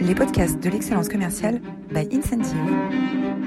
les podcasts de l'excellence commerciale by Incentive.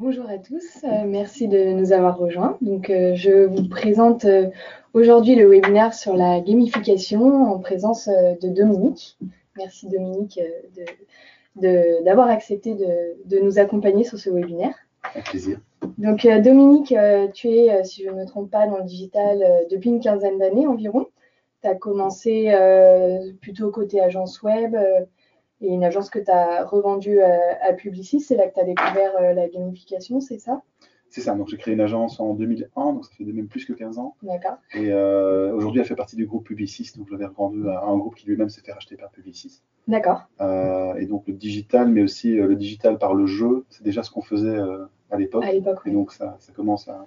Bonjour à tous, euh, merci de nous avoir rejoints. Donc, euh, je vous présente euh, aujourd'hui le webinaire sur la gamification en présence de Dominique. Merci Dominique d'avoir accepté de, nous accompagner sur ce webinaire. Avec plaisir. Donc, Dominique, tu es, si je ne me trompe pas, dans le digital depuis une quinzaine d'années environ. Tu as commencé plutôt côté agence web et une agence que tu as revendue à, Publicis. C'est là que tu as découvert euh, la gamification, c'est ça? C'est ça. Donc, j'ai créé une agence en 2001, donc ça fait même plus que 15 ans. D'accord. Et euh, aujourd'hui, elle fait partie du groupe Publicis. Donc, je l'avais revendu à un groupe qui lui-même s'est fait racheter par Publicis. D'accord. Euh, et donc, le digital, mais aussi le digital par le jeu, c'est déjà ce qu'on faisait à l'époque. À l'époque, Et donc, ça, ça commence à,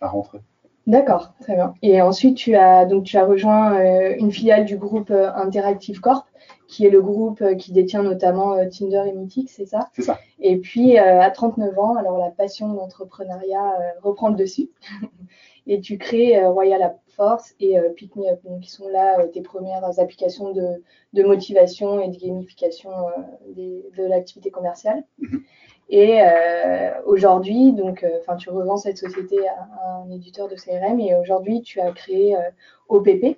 à rentrer. D'accord, très bien. Et ensuite, tu as, donc, tu as rejoint une filiale du groupe Interactive Corp qui est le groupe euh, qui détient notamment euh, Tinder et Mythic, c'est ça? C'est ça. Et puis, euh, à 39 ans, alors la passion de l'entrepreneuriat reprend le dessus. et tu crées Royal App Force et Pick Me Up, donc qui sont là tes premières applications de, motivation et de gamification de l'activité commerciale. Et aujourd'hui, donc, enfin, tu revends cette société à un éditeur de CRM et aujourd'hui, tu as créé OPP,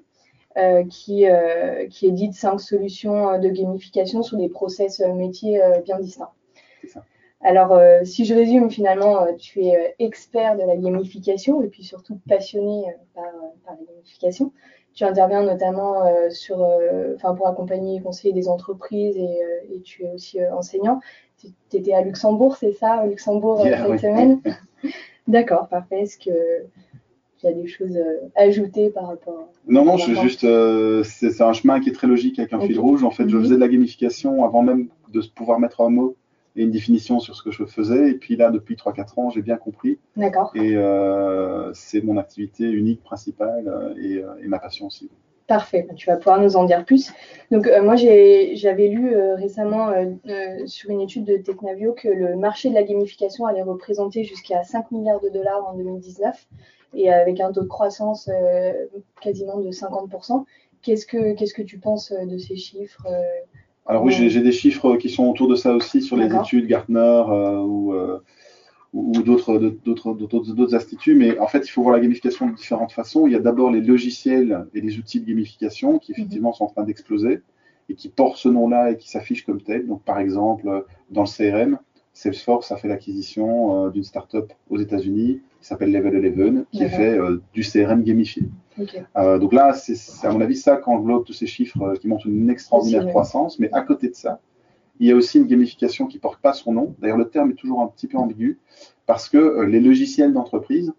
euh, qui, euh, qui édite cinq solutions euh, de gamification sur des process métiers bien distincts. Alors, si je résume, finalement, tu es expert de la gamification et puis surtout passionné par, par, la gamification. Tu interviens notamment sur, pour accompagner et conseiller des entreprises et, et tu es aussi enseignant. Tu étais à Luxembourg, c'est ça, à Luxembourg cette semaine D'accord, parfait. Est-ce que il y a des choses euh, ajoutées par rapport. Non, non, je, juste, euh, c'est un chemin qui est très logique avec un fil rouge. En fait, je mhm. faisais de la gamification avant même de pouvoir mettre un mot et une définition sur ce que je faisais. Et puis là, depuis 3-4 ans, j'ai bien compris. D'accord. Et euh, c'est mon activité unique, principale et, et, ma passion aussi. Parfait, tu vas pouvoir nous en dire plus. Donc moi j'avais lu récemment sur une étude de Technavio que le marché de la gamification allait représenter jusqu'à 5 milliards de dollars en 2019 et avec un taux de croissance euh, quasiment de 50%. Qu'est-ce que, qu'est-ce que tu penses euh, de ces chiffres euh, Alors oui, j'ai, des chiffres qui sont autour de ça aussi sur les études Gartner ou, ou d'autres, d'autres, d'autres, instituts, mais en fait, il faut voir la gamification de différentes façons. Il y a d'abord les logiciels et les outils de gamification qui effectivement sont en train d'exploser et qui portent ce nom-là et qui s'affichent comme tel. Donc, par exemple, dans le CRM, Salesforce a fait l'acquisition d'une startup aux États-Unis qui s'appelle Level 11, qui est fait euh, du CRM gamifié. Euh, donc là, c'est à mon avis ça qu'englobe tous ces chiffres euh, qui montrent une extraordinaire croissance. Mais à côté de ça, il y a aussi une gamification qui porte pas son nom. D'ailleurs, le terme est toujours un petit peu ambigu parce que les logiciels d'entreprise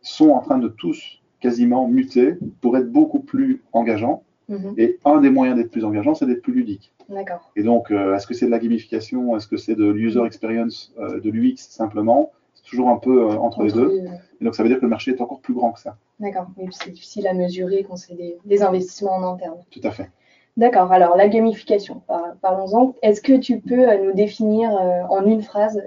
sont en train de tous quasiment muter pour être beaucoup plus engageants. Mhm. Et un des moyens d'être plus engageant, c'est d'être plus ludique. Et donc, est-ce que c'est de la gamification? Est-ce que c'est de l'user experience, de l'UX simplement? Toujours un peu euh, entre, les deux. Et donc ça veut dire que le marché est encore plus grand que ça. D'accord, mais c'est difficile à mesurer quand c'est des, investissements en interne. Tout à fait. D'accord, alors la gamification, parlons-en. Est-ce que tu peux euh, nous définir euh, en une phrase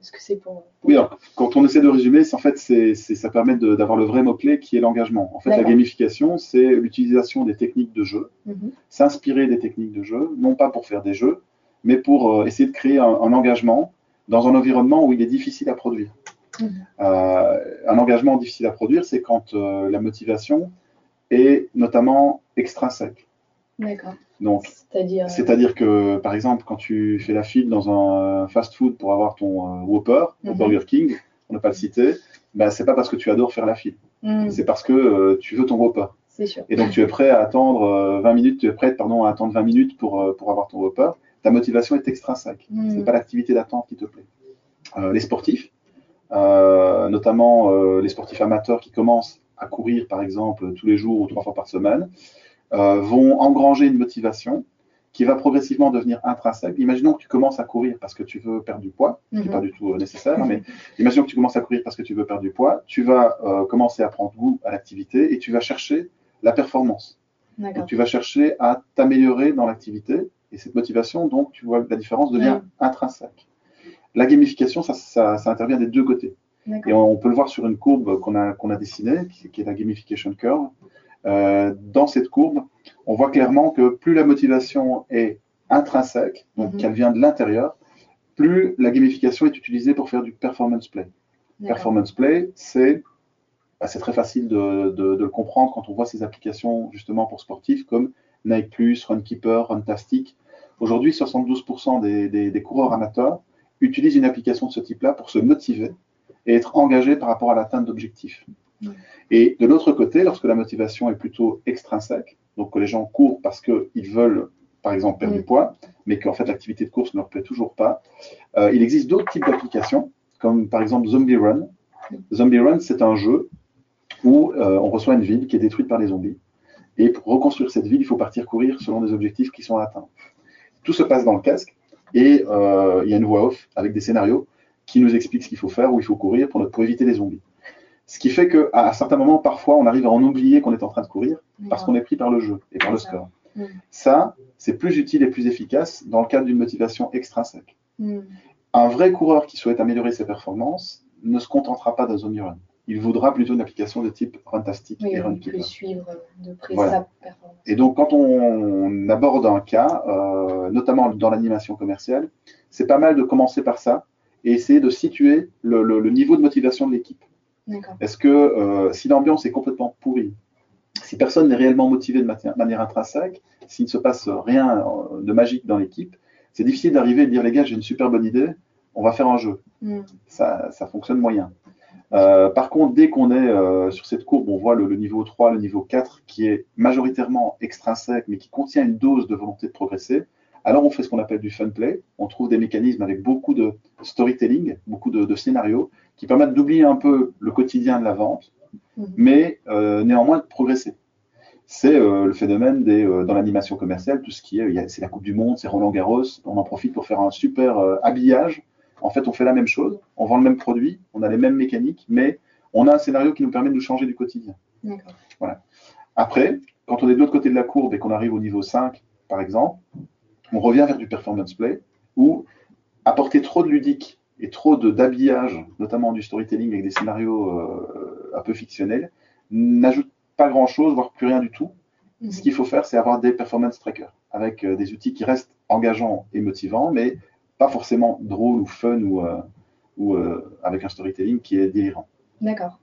ce que c'est pour Oui, alors quand on essaie de résumer, en fait, c'est, ça permet d'avoir le vrai mot-clé qui est l'engagement. En fait, la gamification, c'est l'utilisation des techniques de jeu, mhm. s'inspirer des techniques de jeu, non pas pour faire des jeux, mais pour essayer de créer un engagement dans un environnement où il est difficile à produire. Mhm. Euh, un engagement difficile à produire, c'est quand euh, la motivation est notamment extrinsèque. D'accord. Donc, c'est-à-dire, euh, c'est-à-dire que, par exemple, quand tu fais la file dans un fast-food pour avoir ton Whopper, au mhm. Burger King, on ne pas le citer, bah, c'est pas parce que tu adores faire la file, mhm. c'est parce que tu veux ton Whopper. C'est sûr. Et donc, tu es prêt à attendre 20 minutes, tu es prête, pardon, à attendre 20 minutes pour, pour avoir ton Whopper ta motivation est extrinsèque. Ce n'est pas l'activité d'attente qui te plaît. Euh, les sportifs, euh, notamment euh, les sportifs amateurs qui commencent à courir, par exemple, tous les jours ou trois fois par semaine, vont engranger une motivation qui va progressivement devenir intrinsèque. Imaginons que tu commences à courir parce que tu veux perdre du poids, ce n'est mhm. pas du tout nécessaire, mais imaginons que tu commences à courir parce que tu veux perdre du poids, tu vas commencer à prendre goût à l'activité et tu vas chercher la performance. tu vas chercher à t'améliorer dans l'activité et cette motivation, donc, tu vois, la différence devient intrinsèque. La gamification, ça, ça, intervient des deux côtés. Et on, peut le voir sur une courbe qu'on a, qu'on a dessinée, qui, est la gamification curve. Euh, dans cette courbe, on voit clairement que plus la motivation est intrinsèque, donc mhm. qu'elle vient de l'intérieur, plus la gamification est utilisée pour faire du performance play. Performance play, c'est bah, très facile de, le comprendre quand on voit ces applications justement pour sportifs comme Nike Plus, Runkeeper, Runtastic. Aujourd'hui, 72% des, coureurs amateurs utilisent une application de ce type-là pour se motiver et être engagés par rapport à l'atteinte d'objectifs. Et de l'autre côté, lorsque la motivation est plutôt extrinsèque, donc que les gens courent parce qu'ils veulent, par exemple, perdre du poids, mais qu'en fait l'activité de course ne leur plaît toujours pas, euh, il existe d'autres types d'applications, comme par exemple Zombie Run. Zombie Run, c'est un jeu où euh, on reçoit une ville qui est détruite par les zombies. Et pour reconstruire cette ville, il faut partir courir selon des objectifs qui sont atteints. Tout se passe dans le casque et euh, il y a une voix off avec des scénarios qui nous expliquent ce qu'il faut faire, où il faut courir pour, pour éviter les zombies. Ce qui fait qu'à certains moments, parfois, on arrive à en oublier qu'on est en train de courir parce qu'on est pris par le jeu et par le score. Mm. Ça, c'est plus utile et plus efficace dans le cadre d'une motivation extrinsèque. Mm. Un vrai coureur qui souhaite améliorer ses performances ne se contentera pas d'un zombie run. Il voudra plutôt une application de type Runtastic et Runkeeper. suivre de près sa performance. Et donc, quand on aborde un cas, euh, notamment dans l'animation commerciale, c'est pas mal de commencer par ça et essayer de situer le niveau de motivation de l'équipe. Est-ce que euh, si l'ambiance est complètement pourrie, si personne n'est réellement motivé de manière intrinsèque, s'il ne se passe rien euh, de magique dans l'équipe, c'est difficile d'arriver et de dire les gars, j'ai une super bonne idée, on va faire un jeu. Mm. Ça, fonctionne moyen. Euh, par contre, dès qu'on est sur cette courbe, on voit le, niveau 3, le niveau 4, qui est majoritairement extrinsèque, mais qui contient une dose de volonté de progresser. Alors on fait ce qu'on appelle du fun play. On trouve des mécanismes avec beaucoup de storytelling, beaucoup de scénarios, qui permettent d'oublier un peu le quotidien de la vente, mhm. mais euh, néanmoins de progresser. C'est euh, le phénomène des, euh, dans l'animation commerciale, tout ce qui est, c'est la Coupe du Monde, c'est Roland Garros, on en profite pour faire un super habillage. En fait, on fait la même chose, on vend le même produit, on a les mêmes mécaniques, mais on a un scénario qui nous permet de nous changer du quotidien. Voilà. Après, quand on est de l'autre côté de la courbe et qu'on arrive au niveau 5, par exemple, on revient vers du performance play, où apporter trop de ludique et trop d'habillage, notamment du storytelling avec des scénarios euh, un peu fictionnels, n'ajoute pas grand-chose, voire plus rien du tout. Mhm. Ce qu'il faut faire, c'est avoir des performance trackers avec euh, des outils qui restent engageants et motivants, mais pas forcément drôles ou fun ou, euh, ou avec un storytelling qui est délirant. D'accord.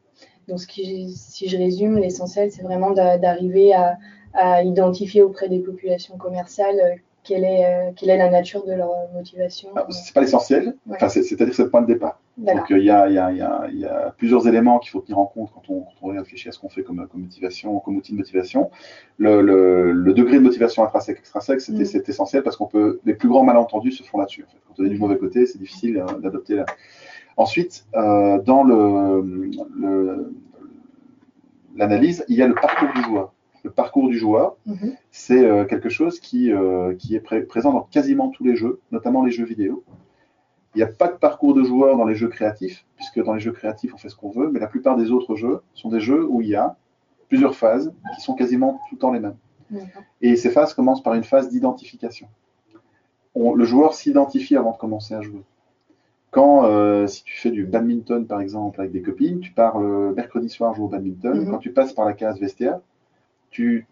Donc, ce qui, si je résume, l'essentiel, c'est vraiment d'arriver à, à, identifier auprès des populations commerciales quelle est, euh, quelle est la nature de leur motivation ah, Ce n'est pas l'essentiel, c'est-à-dire que c'est le point de départ. Donc il y, a, plusieurs éléments qu'il faut tenir en compte quand on, quand réfléchit à ce qu'on fait comme, motivation, comme outil de motivation. Le, degré de motivation intrinsèque, extrinsèque, mm. c'est essentiel parce qu'on peut, les plus grands malentendus se font là-dessus. Quand on est du mauvais côté, c'est difficile euh, d'adopter. La... Ensuite, euh, dans l'analyse, il y a le parcours du joueur le parcours du joueur, mhm. c'est euh, quelque chose qui, euh, qui est présent dans quasiment tous les jeux, notamment les jeux vidéo. Il n'y a pas de parcours de joueur dans les jeux créatifs, puisque dans les jeux créatifs, on fait ce qu'on veut, mais la plupart des autres jeux sont des jeux où il y a plusieurs phases qui sont quasiment tout le temps les mêmes. Et ces phases commencent par une phase d'identification. Le joueur s'identifie avant de commencer à jouer. Quand, euh, si tu fais du badminton, par exemple, avec des copines, tu pars le mercredi soir jouer au badminton. Mhm. Quand tu passes par la case vestiaire, tu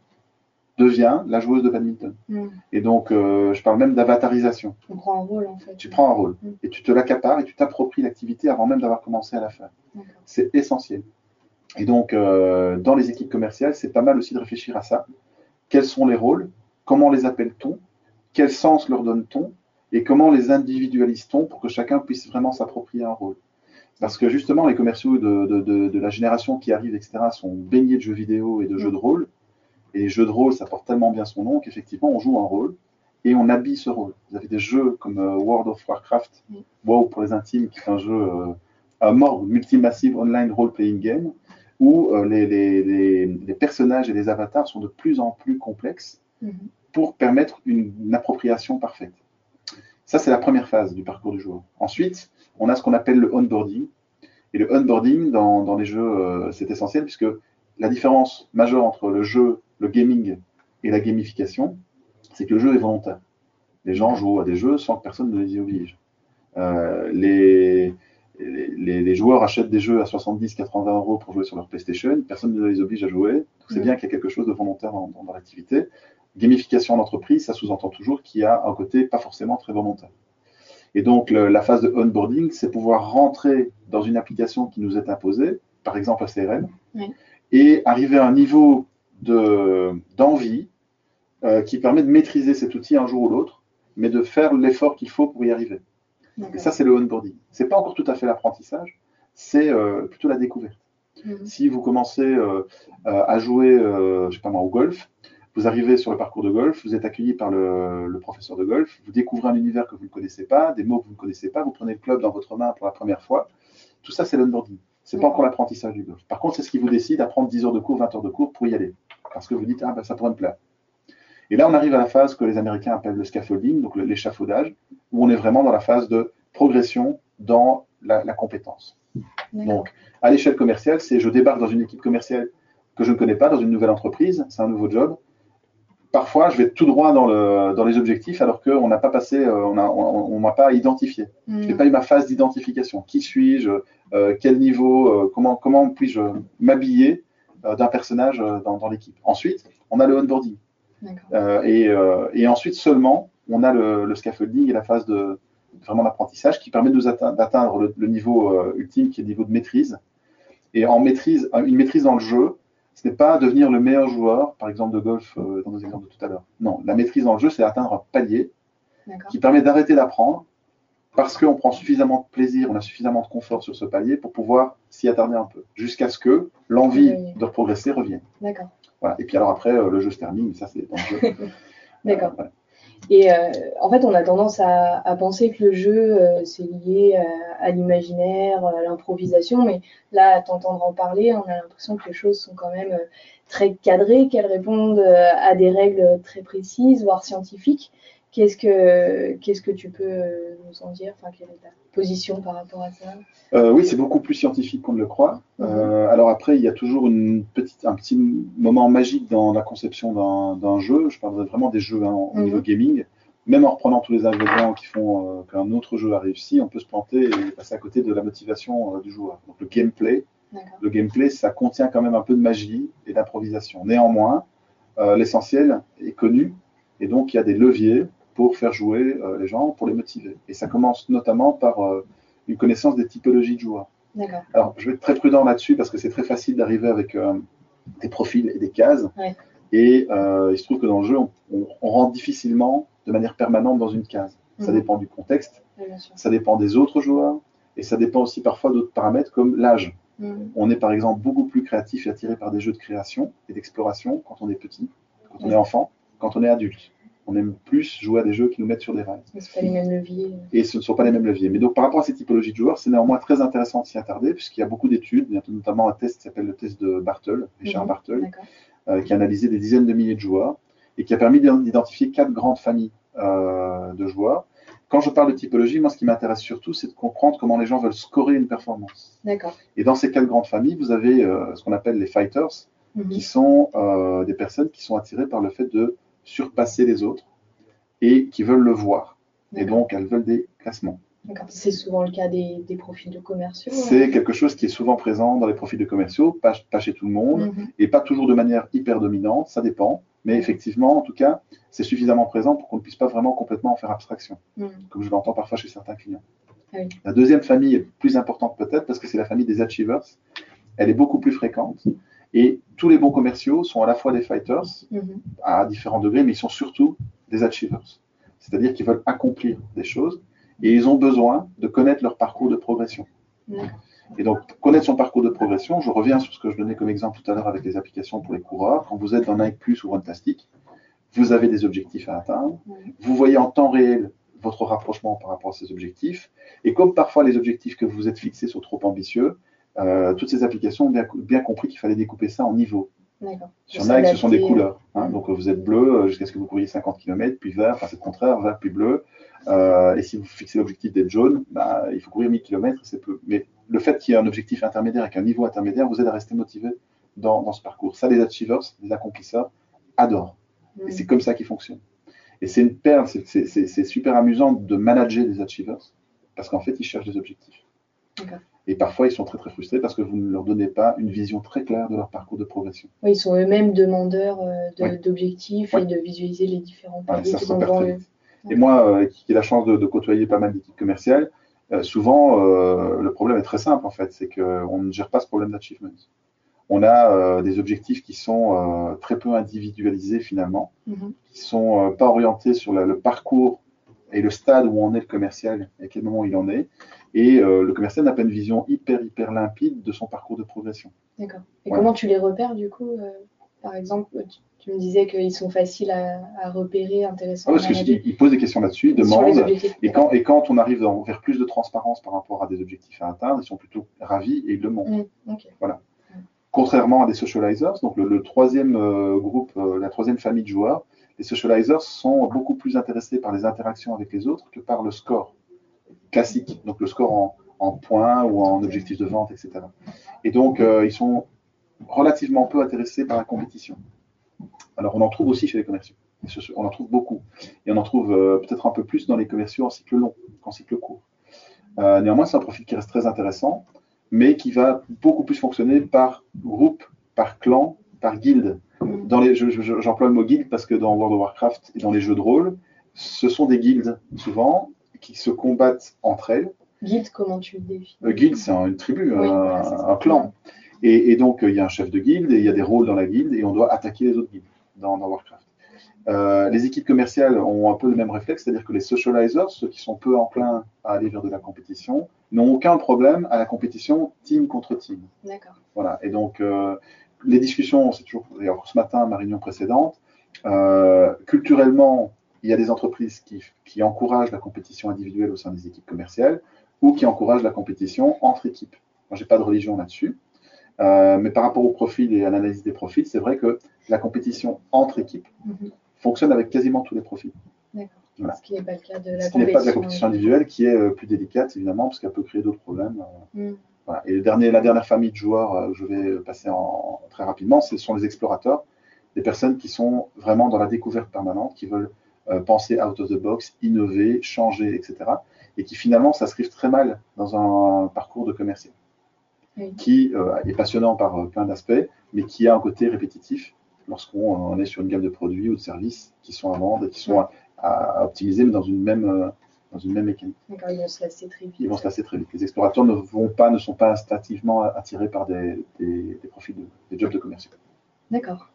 deviens la joueuse de badminton. Mm. Et donc, euh, je parle même d'avatarisation. Tu prends un rôle, en fait. Tu prends un rôle. Mm. Et tu te l'accapares et tu t'appropries l'activité avant même d'avoir commencé à la faire. C'est essentiel. Et donc, euh, dans les équipes commerciales, c'est pas mal aussi de réfléchir à ça. Quels sont les rôles? Comment les appelle-t-on? Quel sens leur donne-t-on? Et comment les individualise-t-on pour que chacun puisse vraiment s'approprier un rôle? Parce que justement, les commerciaux de, de, la génération qui arrive, etc., sont baignés de jeux vidéo et de jeux de rôle. Et les jeux de rôle, ça porte tellement bien son nom qu'effectivement, on joue un rôle et on habille ce rôle. Vous avez des jeux comme euh, World of Warcraft, WoW pour les intimes, qui est un jeu, euh, un mort multi-massive online role-playing game, où euh, les, les, les, personnages et les avatars sont de plus en plus complexes mhm. pour permettre une, appropriation parfaite. Ça, c'est la première phase du parcours du joueur. Ensuite, on a ce qu'on appelle le onboarding. Et le onboarding, dans, dans les jeux, c'est essentiel puisque la différence majeure entre le jeu le gaming et la gamification, c'est que le jeu est volontaire. Les gens jouent à des jeux sans que personne ne les y oblige. Euh, les, les, joueurs achètent des jeux à 70-80 euros pour jouer sur leur PlayStation, personne ne les oblige à jouer. C'est bien qu'il y a quelque chose de volontaire dans, l'activité. Gamification d'entreprise, ça sous-entend toujours qu'il y a un côté pas forcément très volontaire. Et donc, la phase de onboarding, c'est pouvoir rentrer dans une application qui nous est imposée, par exemple un CRM, et arriver à un niveau d'envie euh, qui permet de maîtriser cet outil un jour ou l'autre, mais de faire l'effort qu'il faut pour y arriver. Et ça, c'est le onboarding. Ce n'est pas encore tout à fait l'apprentissage, c'est euh, plutôt la découverte. Mhm. Si vous commencez euh, à jouer, je sais pas moi, au golf, vous arrivez sur le parcours de golf, vous êtes accueilli par le, professeur de golf, vous découvrez un univers que vous ne connaissez pas, des mots que vous ne connaissez pas, vous prenez le club dans votre main pour la première fois. Tout ça, c'est l'onboarding. Ce n'est pas encore l'apprentissage du golf. Par contre, c'est ce qui vous décide à prendre 10 heures de cours, 20 heures de cours pour y aller. Parce que vous dites, ah ben ça pourrait me plaire. Et là, on arrive à la phase que les Américains appellent le scaffolding, donc l'échafaudage, où on est vraiment dans la phase de progression dans la, la compétence. Donc, à l'échelle commerciale, c'est je débarque dans une équipe commerciale que je ne connais pas, dans une nouvelle entreprise, c'est un nouveau job parfois, je vais tout droit dans, le, dans les objectifs alors qu'on n'a pas passé, euh, on m'a pas identifié. Je n'ai hmm. pas eu ma phase d'identification. Qui suis-je euh, Quel niveau euh, Comment, comment puis-je m'habiller d'un personnage dans, dans l'équipe Ensuite, on a le onboarding. Et, et, ensuite seulement, on a le, le, scaffolding et la phase de vraiment d'apprentissage qui permet d'atteindre le, le, niveau ultime qui est le niveau de maîtrise. Et en maîtrise, une maîtrise dans le jeu, ce n'est pas devenir le meilleur joueur, par exemple de golf euh, dans nos exemples de tout à l'heure. Non, la maîtrise dans le jeu, c'est atteindre un palier qui permet d'arrêter d'apprendre parce qu'on prend suffisamment de plaisir, on a suffisamment de confort sur ce palier pour pouvoir s'y attarder un peu, jusqu'à ce que l'envie de progresser revienne. D'accord. Voilà. Et puis alors après, euh, le jeu se termine, ça c'est dans le jeu. D'accord. Et euh, en fait, on a tendance à, penser que le jeu, euh, c'est lié euh, à, l'imaginaire, à l'improvisation, mais là, à t'entendre en parler, on a l'impression que les choses sont quand même très cadrées, qu'elles répondent à des règles très précises, voire scientifiques. Qu'est-ce que, qu'est-ce que tu peux nous en dire? Enfin, Quelle est ta position par rapport à ça? Oui, c'est beaucoup plus scientifique qu'on ne le croit. Mhm. alors après, il y a toujours une petite, un petit moment magique dans la conception d'un, jeu. Je parlerai vraiment des jeux hein, au niveau mhm. gaming. Même en reprenant tous les ingrédients qui font euh, qu'un autre jeu a réussi, on peut se planter et passer à côté de la motivation euh, du joueur. Donc le gameplay, le gameplay, ça contient quand même un peu de magie et d'improvisation. Néanmoins, euh, l'essentiel est connu et donc il y a des leviers pour faire jouer euh, les gens, pour les motiver. Et ça commence notamment par euh, une connaissance des typologies de joueurs. Alors, je vais être très prudent là-dessus parce que c'est très facile d'arriver avec euh, des profils et des cases. Et il se trouve que dans le jeu, on, rentre difficilement de manière permanente dans une case. Ça mhm. dépend du contexte, ça dépend des autres joueurs, et ça dépend aussi parfois d'autres paramètres comme l'âge. Mhm. On est par exemple beaucoup plus créatif et attiré par des jeux de création et d'exploration quand on est petit, quand on est enfant, quand on est adulte on aime plus jouer à des jeux qui nous mettent sur des rails. Mais ce pas les mêmes leviers. Et ce ne sont pas les mêmes leviers. Mais donc, par rapport à ces typologies de joueurs, c'est néanmoins très intéressant de s'y attarder, puisqu'il y a beaucoup d'études, notamment un test qui s'appelle le test de Bartle, Richard mhm. Bartle, euh, qui a analysé des dizaines de milliers de joueurs et qui a permis d'identifier quatre grandes familles euh, de joueurs. Quand je parle de typologie, moi, ce qui m'intéresse surtout, c'est de comprendre comment les gens veulent scorer une performance. D'accord. Et dans ces quatre grandes familles, vous avez euh, ce qu'on appelle les fighters, mhm. qui sont des personnes qui sont attirées par le fait de surpasser les autres et qui veulent le voir. Et donc, elles veulent des classements. C'est souvent le cas des, profils de commerciaux. C'est quelque chose qui est souvent présent dans les profils de commerciaux, pas, chez tout le monde, mhm. et pas toujours de manière hyper dominante, ça dépend. Mais effectivement, en tout cas, c'est suffisamment présent pour qu'on ne puisse pas vraiment complètement en faire abstraction, mhm. comme je l'entends parfois chez certains clients. Ah la deuxième famille est plus importante peut-être parce que c'est la famille des achievers. Elle est beaucoup plus fréquente. Et tous les bons commerciaux sont à la fois des fighters, mhm. à différents degrés, mais ils sont surtout des achievers. C'est-à-dire qu'ils veulent accomplir des choses et ils ont besoin de connaître leur parcours de progression. Et donc, connaître son parcours de progression, je reviens sur ce que je donnais comme exemple tout à l'heure avec les applications pour les coureurs. Quand vous êtes dans Nike Plus ou Fantastic, vous avez des objectifs à atteindre. Vous voyez en temps réel votre rapprochement par rapport à ces objectifs. Et comme parfois les objectifs que vous êtes fixés sont trop ambitieux, euh, toutes ces applications ont bien, compris qu'il fallait découper ça en niveaux. Sur Nike, ce sont des couleurs. Hein. Donc vous êtes bleu euh, jusqu'à ce que vous couriez 50 km, puis vert, enfin c'est le contraire, vert puis bleu. Euh, et si vous fixez l'objectif d'être jaune, bah, il faut courir 1000 km, c'est peu. Mais le fait qu'il y ait un objectif intermédiaire avec un niveau intermédiaire vous aide à rester motivé dans, ce parcours. Ça, les achievers, les accomplisseurs, adorent. Et c'est comme ça qu'ils fonctionnent. Et c'est une perle, c'est super amusant de manager des achievers, parce qu'en fait, ils cherchent des objectifs. Et parfois, ils sont très très frustrés parce que vous ne leur donnez pas une vision très claire de leur parcours de progression. Oui, ils sont eux-mêmes demandeurs euh, d'objectifs et de visualiser les différents paliers qui sont devant eux. Et moi, qui ai la chance de, côtoyer pas mal d'équipes commerciales, souvent, le problème est très simple en fait, c'est qu'on ne gère pas ce problème d'achievement on a des objectifs qui sont très peu individualisés finalement, mm-hmm. qui ne sont pas orientés sur le parcours et le stade où en est le commercial, à quel moment il en est. Et euh, le commercial n'a pas une vision hyper, hyper limpide de son parcours de progression. D'accord. Et comment tu les repères du coup euh, Par exemple, tu, me disais qu'ils sont faciles à, repérer, intéressants. Ah, parce qu'ils posent des questions là-dessus, ils demandent. Et quand, et quand on arrive vers plus de transparence par rapport à des objectifs à atteindre, ils sont plutôt ravis et ils le montrent. Mmh, voilà. Contrairement à des socializers, donc le, troisième euh, groupe, la troisième famille de joueurs, les socializers sont beaucoup plus intéressés par les interactions avec les autres que par le score classique, donc le score en, points ou en objectifs de vente, etc. Et donc, euh, ils sont relativement peu intéressés par la compétition. Alors, on en trouve aussi chez les commerciaux. On en trouve beaucoup. Et on en trouve euh, peut-être un peu plus dans les commerciaux en cycle long qu'en cycle court. Euh, néanmoins, c'est un profil qui reste très intéressant, mais qui va beaucoup plus fonctionner par groupe, par clan, par guilde. J'emploie le mot guilde parce que dans World of Warcraft et dans les jeux de rôle, ce sont des guildes souvent qui se combattent entre elles. Guilde, comment tu le définis? Euh, Guilde, c'est une tribu, un, clan. Et, donc, il y a un chef de guilde, et il y a des rôles dans la guilde, et on doit attaquer les autres guildes dans, Warcraft. Euh, les équipes commerciales ont un peu le même réflexe, c'est-à-dire que les socializers, ceux qui sont peu enclins à aller vers de la compétition, n'ont aucun problème à la compétition team contre team. D'accord. Voilà. Et donc, euh, les discussions, c'est toujours, d'ailleurs ce matin, ma réunion précédente, euh, culturellement, il y a des entreprises qui, qui, encouragent la compétition individuelle au sein des équipes commerciales ou qui encouragent la compétition entre équipes. Moi, je n'ai pas de religion là-dessus. Euh, mais par rapport au profil et à l'analyse des profils, c'est vrai que la compétition entre équipes mhm. fonctionne avec quasiment tous les profils. D'accord. Ce qui n'est pas le cas de la compétition. n'est pas de la compétition individuelle qui est plus délicate, évidemment, parce qu'elle peut créer d'autres problèmes. Mhm. Et le dernier, la dernière famille de joueurs euh, que je vais passer en, très rapidement, ce sont les explorateurs, des personnes qui sont vraiment dans la découverte permanente, qui veulent euh, penser out of the box, innover, changer, etc. Et qui finalement s'inscrivent très mal dans un parcours de commercial, qui euh, est passionnant par plein d'aspects, mais qui a un côté répétitif lorsqu'on est sur une gamme de produits ou de services qui sont à vendre et qui sont à optimiser, mais dans une même dans une même mécanique. D'accord, ils vont se lasser très vite. Ils vont se lasser très vite. Les explorateurs ne vont pas, ne sont pas instinctivement attirés par des, des, profils, des jobs de commerciaux. D'accord.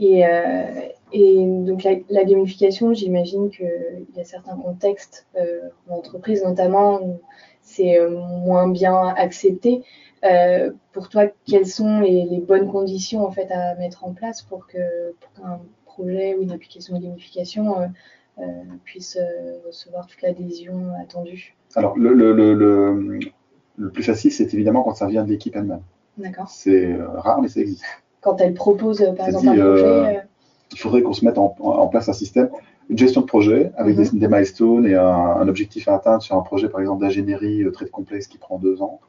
Et, euh, et, donc la, gamification, j'imagine qu'il y a certains contextes euh, d'entreprise notamment où c'est euh, moins bien accepté. Euh, pour toi, quelles sont les, les, bonnes conditions en fait à mettre en place pour que pour qu'un projet ou une application de gamification puisse recevoir toute l'adhésion attendue? Alors, le, le, le, le plus facile, c'est évidemment quand ça vient de l'équipe elle-même. D'accord. C'est rare, mais ça existe. Quand elle propose, par exemple, un projet. il faudrait qu'on se mette en, en, place un système, une gestion de projet avec des, mhm. des, milestones et un, objectif à atteindre sur un projet, par exemple, d'ingénierie très complexe qui prend deux ans.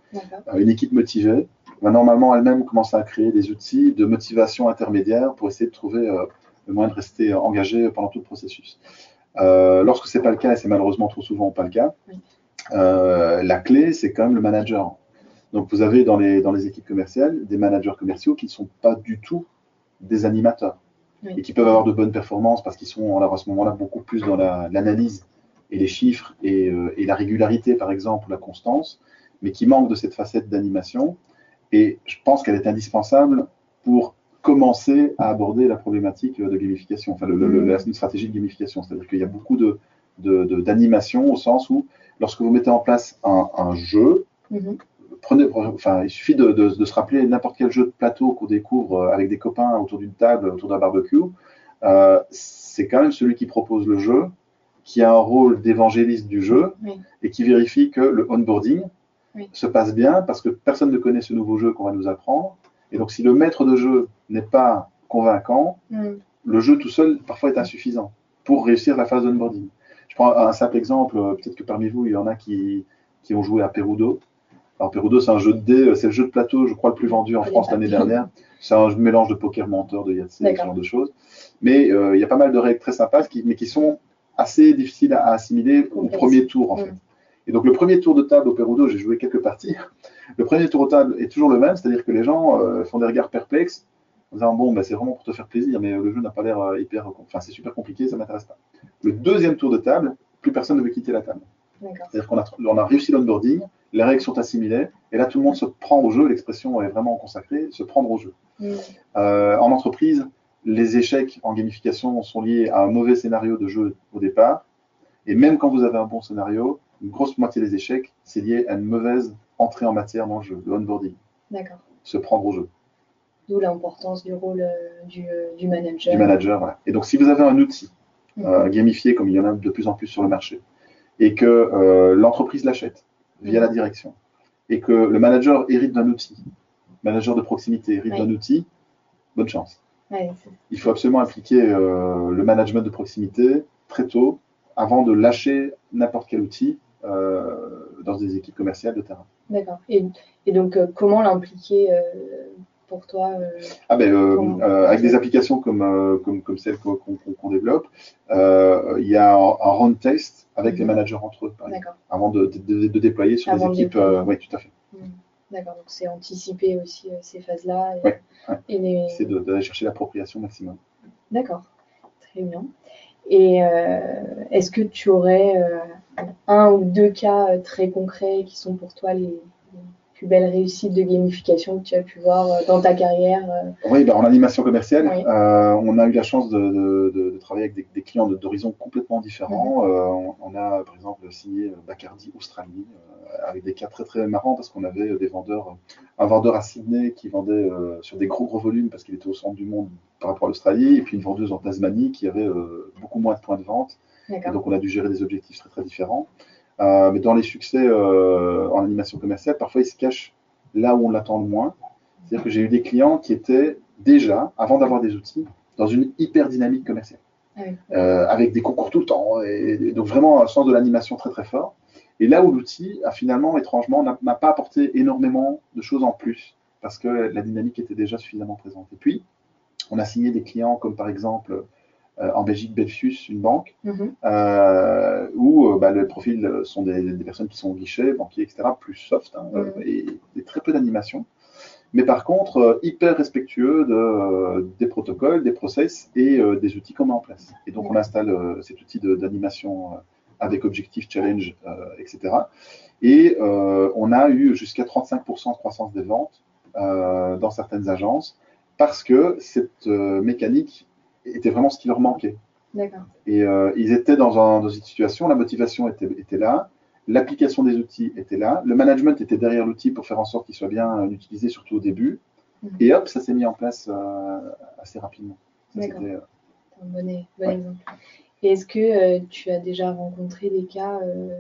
une équipe motivée va normalement elle-même commencer à créer des outils de motivation intermédiaire pour essayer de trouver le moyen de rester engagé pendant tout le processus. Euh, lorsque ce n'est pas le cas, et c'est malheureusement trop souvent pas le cas, euh, la clé, c'est quand même le manager. Donc, vous avez dans les, dans les équipes commerciales des managers commerciaux qui ne sont pas du tout des animateurs et qui peuvent avoir de bonnes performances parce qu'ils sont alors, à ce moment-là beaucoup plus dans l'analyse et les chiffres et, euh, et, la régularité, par exemple, la constance, mais qui manquent de cette facette d'animation. Et je pense qu'elle est indispensable pour commencer à aborder la problématique de gamification, enfin le, mm. la stratégie de gamification. C'est-à-dire qu'il y a beaucoup de, d'animation au sens où lorsque vous mettez en place un, jeu, mm-hmm. Prenez, enfin, il suffit de, se rappeler n'importe quel jeu de plateau qu'on découvre euh, avec des copains autour d'une table, autour d'un barbecue. Euh, c'est quand même celui qui propose le jeu, qui a un rôle d'évangéliste du jeu et qui vérifie que le onboarding se passe bien parce que personne ne connaît ce nouveau jeu qu'on va nous apprendre et donc, si le maître de jeu n'est pas convaincant, mm. le jeu tout seul parfois est insuffisant pour réussir la phase d'onboarding. Je prends un simple exemple, euh, peut-être que parmi vous, il y en a qui, qui ont joué à Perudo. Alors, Perudo, c'est un jeu de dés, euh, c'est le jeu de plateau, je crois, le plus vendu en France l'année dernière. C'est un mélange de poker menteur, de Yahtzee, ce genre de choses. Mais euh, il y a pas mal de règles très sympas, qui, mais qui sont assez difficiles à, assimiler au premier tour, en mm. fait. Et donc, le premier tour de table au Perudo, j'ai joué quelques parties. Le premier tour de table est toujours le même, c'est-à-dire que les gens euh, font des regards perplexes. en disant bon, bah, c'est vraiment pour te faire plaisir, mais le jeu n'a pas l'air hyper. Enfin, c'est super compliqué, ça m'intéresse pas. Le deuxième tour de table, plus personne ne veut quitter la table. C'est-à-dire qu'on a, on a réussi l'onboarding, les règles sont assimilées, et là tout le monde se prend au jeu, l'expression est vraiment consacrée, se prendre au jeu. Mm. Euh, en entreprise, les échecs en gamification sont liés à un mauvais scénario de jeu au départ, et même quand vous avez un bon scénario, une grosse moitié des échecs, c'est lié à une mauvaise entrée en matière dans le jeu, le onboarding. D'accord. Se prendre au jeu. D'où l'importance du rôle euh, euh, du, manager. Du manager, voilà. Et donc, si vous avez un outil mm. gamifié, comme il y en a de plus en plus sur le marché, et que euh, l'entreprise l'achète via la direction et que le manager hérite d'un outil, manager de proximité hérite d'un outil, bonne chance. Il faut absolument appliquer euh, le management de proximité très tôt avant de lâcher n'importe quel outil euh, dans des équipes commerciales de terrain. D'accord. Et, et, donc, comment l'impliquer pour toi euh, ah ben, euh, euh, Avec des applications comme, comme, comme celles qu'on développe, il y a un, round test avec les mhm. managers entre eux, avant de, de, déployer sur les équipes. oui, tout à fait. Mhm. D'accord, donc c'est anticiper aussi ces phases-là. Et, C'est d'aller chercher l'appropriation maximum. D'accord, très bien. Et est-ce que tu aurais un ou deux cas très concrets qui sont pour toi les, plus belle réussite de gamification que tu as pu voir euh, dans ta carrière euh Oui, bah, en animation commerciale, euh, on a eu la chance de, travailler avec des, clients d'horizons complètement différents. Mhm. on, a par exemple signé Bacardi Australie avec des cas très très marrants parce qu'on avait des vendeurs, un vendeur à Sydney qui vendait sur des gros gros volumes parce qu'il était au centre du monde par rapport à l'Australie et puis une vendeuse en Tasmanie qui avait beaucoup moins de points de vente. donc on a dû gérer des objectifs très très différents. Euh, mais dans les succès euh, en animation commerciale, parfois ils se cachent là où on l'attend le moins. C'est-à-dire que j'ai eu des clients qui étaient déjà, avant d'avoir des outils, dans une hyper dynamique commerciale. Ah euh, avec des concours tout le temps, et, donc vraiment un sens de l'animation très très fort. Et là où l'outil a finalement, étrangement, n'a pas apporté énormément de choses en plus, parce que la dynamique était déjà suffisamment présente. Et puis, on a signé des clients comme par exemple en Belgique, Belfius, une banque, mhm. euh, où euh, bah, le profil sont des, personnes qui sont guichets, banquiers, etc., plus soft, hein, mhm. et, très peu d'animation. Mais par contre, hyper respectueux de, des protocoles, des process et des outils qu'on met en place. Et donc, on installe cet outil d'animation avec objectif, challenge, etc. Et on a eu jusqu'à 35% de croissance des ventes dans certaines agences parce que cette mécanique était vraiment ce qui leur manquait. Et euh, ils étaient dans, une situation, la motivation était, était là, l'application des outils était là, le management était derrière l'outil pour faire en sorte qu'il soit bien euh, utilisé, surtout au début. Mhm. Et hop, ça s'est mis en place euh, assez rapidement. D'accord. un bon, exemple. Et est-ce que tu as déjà rencontré des cas euh,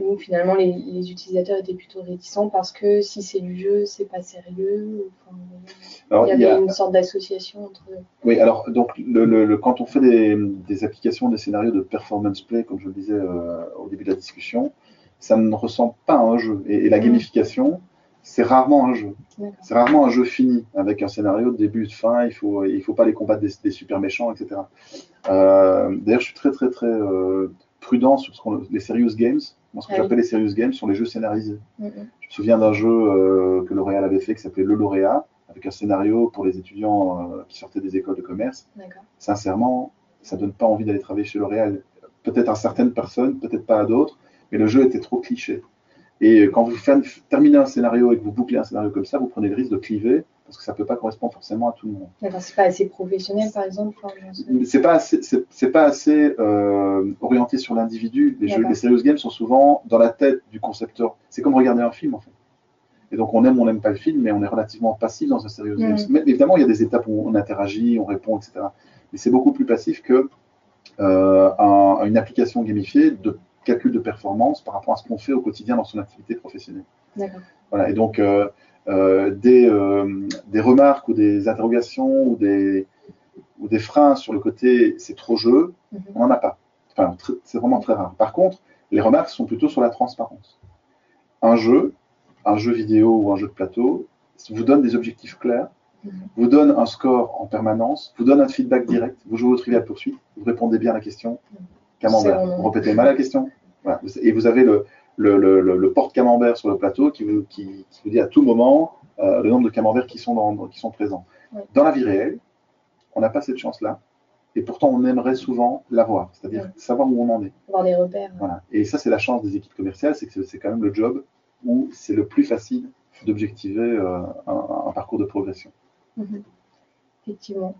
où finalement les, utilisateurs étaient plutôt réticents parce que si c'est du jeu, c'est pas sérieux. il y avait une sorte d'association entre. Oui, alors donc le, quand on fait des, applications, des scénarios de performance play, comme je le disais euh, au début de la discussion, ça ne ressemble pas à un jeu. Et, la mm. gamification, c'est rarement un jeu. C'est rarement un jeu fini avec un scénario de début, de fin. Il faut, il faut pas les combattre des, super méchants, etc. Euh, d'ailleurs, je suis très, très, très prudent sur ce les serious games. Moi, ce que ah j'appelle les serious games sont les jeux scénarisés. Je me souviens d'un jeu euh, que L'Oréal avait fait qui s'appelait Le Lauréat, avec un scénario pour les étudiants euh, qui sortaient des écoles de commerce. Sincèrement, ça donne pas envie d'aller travailler chez L'Oréal. Peut-être à certaines personnes, peut-être pas à d'autres, mais le jeu était trop cliché. Et quand vous terminez un scénario et que vous bouclez un scénario comme ça, vous prenez le risque de cliver parce que ça ne peut pas correspondre forcément à tout le monde. C'est pas assez professionnel, par exemple C'est pas assez, c'est, pas assez euh, orienté sur l'individu. Les, jeux, les serious games sont souvent dans la tête du concepteur. C'est comme regarder un film, en fait. Et donc, on aime ou on n'aime pas le film, mais on est relativement passif dans un serious game. Mais évidemment, il y a des étapes où on interagit, on répond, etc. Mais c'est beaucoup plus passif que euh, une application gamifiée de calcul de performance par rapport à ce qu'on fait au quotidien dans son activité professionnelle. Voilà, et donc, euh, des, euh, des, remarques ou des interrogations ou des, ou des freins sur le côté c'est trop jeu, mhm. on n'en a pas. Enfin, c'est vraiment très rare. Par contre, les remarques sont plutôt sur la transparence. Un jeu, un jeu vidéo ou un jeu de plateau, vous donne des objectifs clairs, mhm. vous donne un score en permanence, vous donne un feedback direct, vous jouez au trivial poursuite, vous répondez bien à la question, mhm. camembert, vous répétez mal la question, et vous avez le, le, porte-camembert sur le plateau qui vous, qui, vous, dit à tout moment euh, le nombre de camemberts qui sont, dans, qui sont présents. Dans la vie réelle, on n'a pas cette chance-là. Et pourtant, on aimerait souvent l'avoir, c'est-à-dire savoir où on en est. Avoir des repères. Voilà. Et ça, c'est la chance des équipes commerciales, c'est que c'est quand même le job où c'est le plus facile d'objectiver euh, un, parcours de progression. Mhm. Effectivement.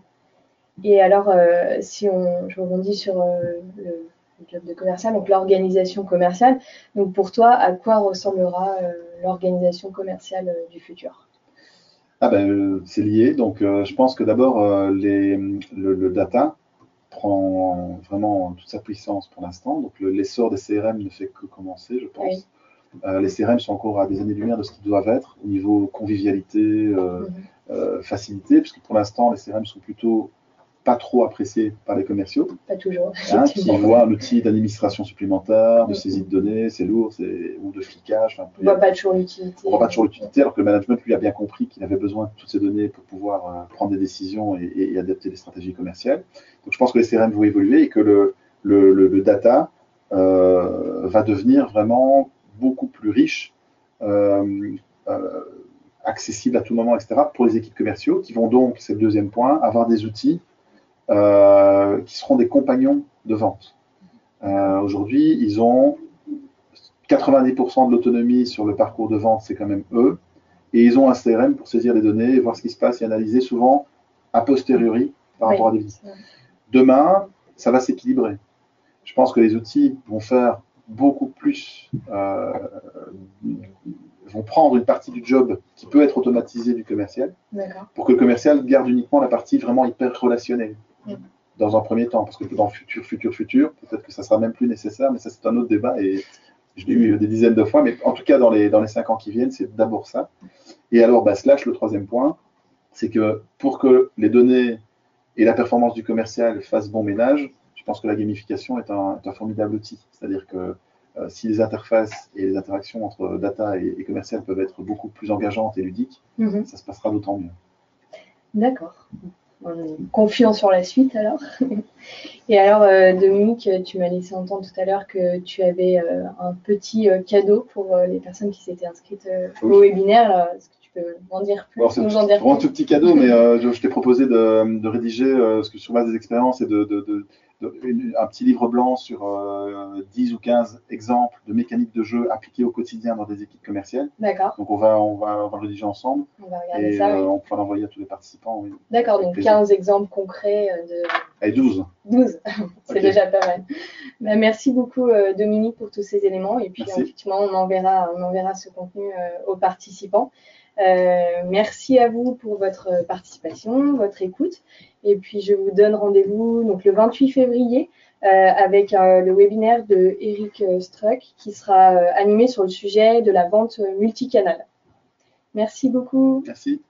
Et alors, euh, si on, je rebondis sur euh, le, job de commercial, donc l'organisation commerciale, donc pour toi, à quoi ressemblera l'organisation commerciale du futur? Ah ben, c'est lié. Donc, je pense que d'abord, le, le, data, prend vraiment toute sa puissance pour l'instant. Donc l'essor des CRM ne fait que commencer, je pense. Euh, les CRM sont encore à des années-lumière de ce qu'ils doivent être au niveau convivialité, euh, mhm. euh, facilité, puisque pour l'instant, les CRM sont plutôt pas trop appréciés par les commerciaux. Pas toujours. Hein, qui voient un outil d'administration supplémentaire, de saisie de données, c'est lourd, ou de flicage. on ne voit pas toujours l'utilité. On voit pas toujours l'utilité, alors que le management, lui, a bien compris qu'il avait besoin de toutes ces données pour pouvoir euh, prendre des décisions et, adapter des stratégies commerciales. Donc je pense que les CRM vont évoluer et que le, le, data euh, va devenir vraiment beaucoup plus riche. Euh, accessible à tout moment, etc., pour les équipes commerciaux, qui vont donc, c'est le deuxième point, avoir des outils euh, qui seront des compagnons de vente. Euh, aujourd'hui, ils ont 90% de l'autonomie sur le parcours de vente, c'est quand même eux. Et ils ont un CRM pour saisir les données, voir ce qui se passe et analyser souvent a posteriori par rapport à des visites. Demain, ça va s'équilibrer. Je pense que les outils vont faire beaucoup plus, euh, vont prendre une partie du job qui peut être automatisé du commercial, pour que le commercial garde uniquement la partie vraiment hyper relationnelle dans un premier temps, parce que dans le futur, futur, futur, peut-être que ça sera même plus nécessaire, mais ça c'est un autre débat et je l'ai eu des dizaines de fois, mais en tout cas dans les, dans les cinq ans qui viennent, c'est d'abord ça. Et alors, bah, slash, le troisième point, c'est que pour que les données et la performance du commercial fassent bon ménage, je pense que la gamification est un, formidable outil. C'est-à-dire que euh, si les interfaces et les interactions entre data et, commercial peuvent être beaucoup plus engageantes et ludiques, mm-hmm. ça se passera d'autant mieux. D'accord confiant sur la suite alors. Et alors, euh, Dominique, tu m'as laissé entendre tout à l'heure que tu avais euh, un petit euh, cadeau pour les personnes qui s'étaient inscrites au webinaire. Est-ce que tu peux m'en dire plus C'est un tout petit cadeau, mais je, t'ai proposé de, rédiger ce que sur base des expériences et de, un petit livre blanc sur 10 euh, ou 15 exemples de mécaniques de jeu appliquées au quotidien dans des équipes commerciales. D'accord. Donc on va, on va, le rédiger ensemble. On va regarder et ça. Euh, on pourra l'envoyer à tous les participants. D'accord, donc 15 exemples concrets euh, de. Et 12. 12, c'est déjà pas mal. Bah, merci beaucoup Dominique pour tous ces éléments. Et puis effectivement, on enverra, on enverra ce contenu aux participants. Euh, merci à vous pour votre participation, votre écoute. Et puis, je vous donne rendez-vous donc le 28 février euh, avec euh, le webinaire de Eric Struck qui sera animé sur le sujet de la vente multicanale. Merci beaucoup. Merci.